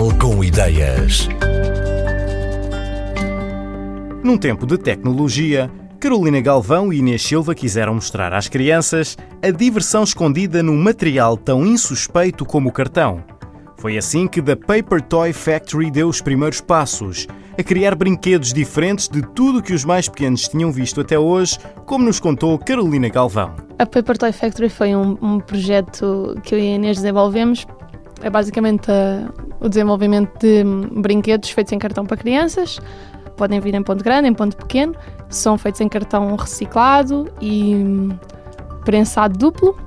Portugal com ideias. Num tempo de tecnologia, Carolina Galvão e Inês Silva quiseram mostrar às crianças a diversão escondida num material tão insuspeito como o cartão. Foi assim que The Paper Toy Factory deu os primeiros passos, a criar brinquedos diferentes de tudo que os mais pequenos tinham visto até hoje, como nos contou Carolina Galvão. A Paper Toy Factory foi um, um projeto que eu e a Inês desenvolvemos. É basicamente uh, o desenvolvimento de brinquedos feitos em cartão para crianças. Podem vir em ponto grande, em ponto pequeno. São feitos em cartão reciclado e um, prensado duplo.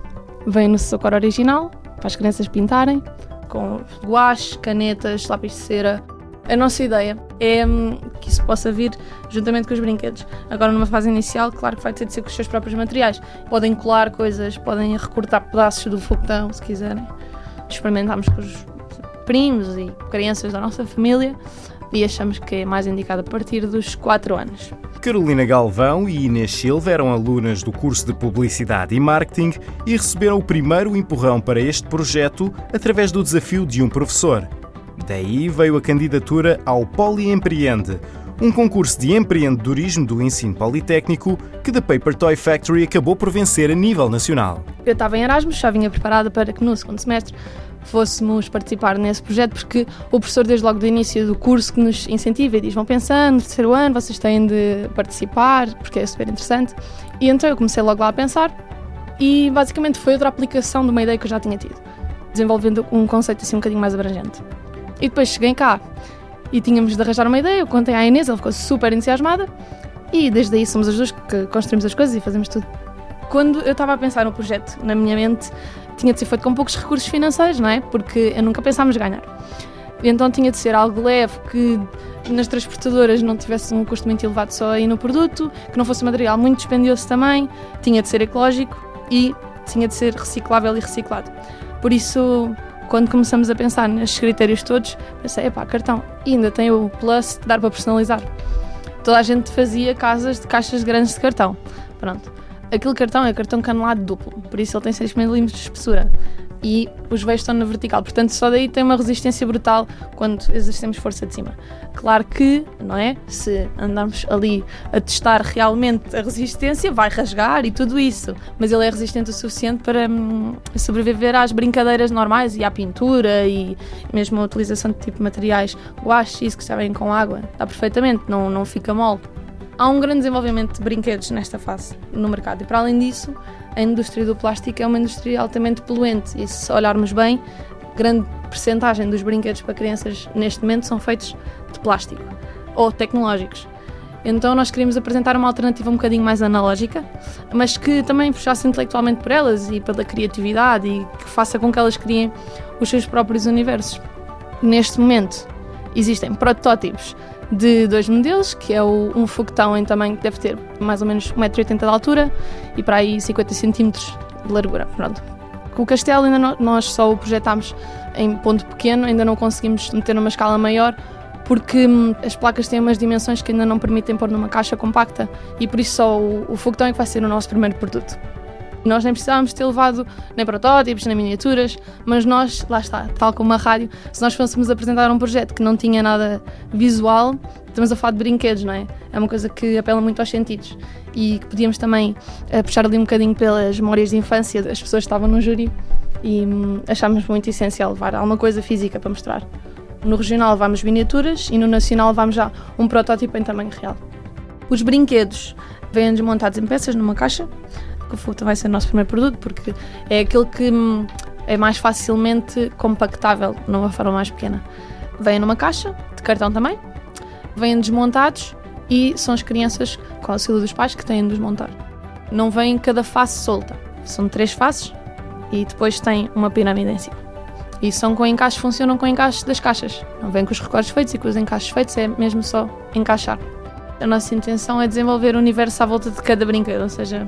Vem no seu cor original, para as crianças pintarem, com guache, canetas, lápis de cera, a nossa ideia é hum, que isso possa vir juntamente com os brinquedos. Agora, numa fase inicial, claro que vai ter de ser com os seus próprios materiais. Podem colar coisas, podem recortar pedaços do foguetão, se quiserem. Experimentámos com os primos e crianças da nossa família e achamos que é mais indicado a partir dos 4 anos. Carolina Galvão e Inês Silva eram alunas do curso de Publicidade e Marketing e receberam o primeiro empurrão para este projeto através do desafio de um professor. Daí veio a candidatura ao Poli Empreende, um concurso de empreendedorismo do ensino politécnico que The Paper Toy Factory acabou por vencer a nível nacional. Eu estava em Erasmus, já vinha preparada para que no segundo semestre fôssemos participar nesse projeto, porque o professor, desde logo do início do curso, que nos incentiva e diz: vão pensando, no terceiro ano vocês têm de participar, porque é super interessante. E então eu comecei logo lá a pensar, e basicamente foi outra aplicação de uma ideia que eu já tinha tido, desenvolvendo um conceito assim um bocadinho mais abrangente. E depois cheguei cá e tínhamos de arranjar uma ideia. Eu contei à Inês, ela ficou super entusiasmada. E desde aí somos as duas que construímos as coisas e fazemos tudo. Quando eu estava a pensar no projeto, na minha mente, tinha de ser feito com poucos recursos financeiros, não é? Porque nunca pensámos ganhar. Então tinha de ser algo leve, que nas transportadoras não tivesse um custo muito elevado só aí no produto, que não fosse material muito dispendioso também, tinha de ser ecológico e tinha de ser reciclável e reciclado. Por isso, quando começamos a pensar nestes critérios todos, pensei, epá, cartão. E ainda tem o plus de dar para personalizar. Toda a gente fazia casas de caixas grandes de cartão. Pronto. Aquele cartão é cartão canelado duplo, por isso ele tem 6 mm de espessura e os veios estão na vertical. Portanto, só daí tem uma resistência brutal quando exercemos força de cima. Claro que, não é? Se andarmos ali a testar realmente a resistência, vai rasgar e tudo isso. Mas ele é resistente o suficiente para hum, sobreviver às brincadeiras normais e à pintura e mesmo a utilização de tipo de materiais guache, isso que está bem com água. Está perfeitamente, não, não fica mole. Há um grande desenvolvimento de brinquedos nesta fase no mercado e, para além disso, a indústria do plástico é uma indústria altamente poluente e, se olharmos bem, grande percentagem dos brinquedos para crianças neste momento são feitos de plástico ou tecnológicos. Então nós queríamos apresentar uma alternativa um bocadinho mais analógica, mas que também puxasse intelectualmente por elas e pela criatividade e que faça com que elas criem os seus próprios universos. Neste momento existem protótipos de dois modelos, que é o, um foguetão em tamanho que deve ter mais ou menos 1,80m de altura e para aí 50 cm de largura. Pronto. O castelo ainda não, nós só o projetámos em ponto pequeno, ainda não conseguimos meter numa escala maior porque hum, as placas têm umas dimensões que ainda não permitem pôr numa caixa compacta e por isso só o, o foguetão é que vai ser o nosso primeiro produto. Nós nem precisávamos ter levado nem protótipos, nem miniaturas, mas nós, lá está, tal como a rádio, se nós fôssemos apresentar um projeto que não tinha nada visual, estamos a falar de brinquedos, não é? É uma coisa que apela muito aos sentidos e que podíamos também uh, puxar ali um bocadinho pelas memórias de infância das pessoas que estavam no júri e hum, achámos muito essencial levar alguma coisa física para mostrar. No regional vamos miniaturas e no nacional vamos já um protótipo em tamanho real. Os brinquedos vêm desmontados em peças numa caixa que o vai ser o nosso primeiro produto, porque é aquele que hum, é mais facilmente compactável numa forma mais pequena. Vêm numa caixa, de cartão também, vêm desmontados e são as crianças, com o auxílio dos pais, que têm de desmontar. Não vem cada face solta, são três faces e depois tem uma pirâmide em cima. E são com encaixes, funcionam com encaixes das caixas. Não vem com os recortes feitos e com os encaixes feitos, é mesmo só encaixar. A nossa intenção é desenvolver o universo à volta de cada brinquedo, ou seja,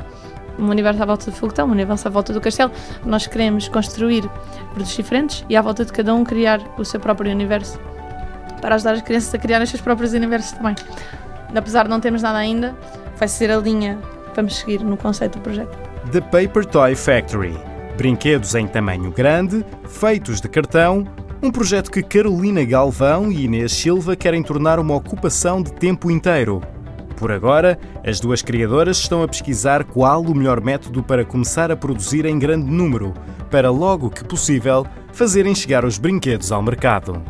um universo à volta do foguetão, um universo à volta do castelo. Nós queremos construir produtos diferentes e à volta de cada um criar o seu próprio universo para ajudar as crianças a criar os seus próprios universos também. Apesar de não termos nada ainda, vai ser a linha que vamos seguir no conceito do projeto. The Paper Toy Factory. Brinquedos em tamanho grande, feitos de cartão, Um projeto que Carolina Galvão e Inês Silva querem tornar uma ocupação de tempo inteiro. Por agora, as duas criadoras estão a pesquisar qual o melhor método para começar a produzir em grande número, para logo que possível fazerem chegar os brinquedos ao mercado.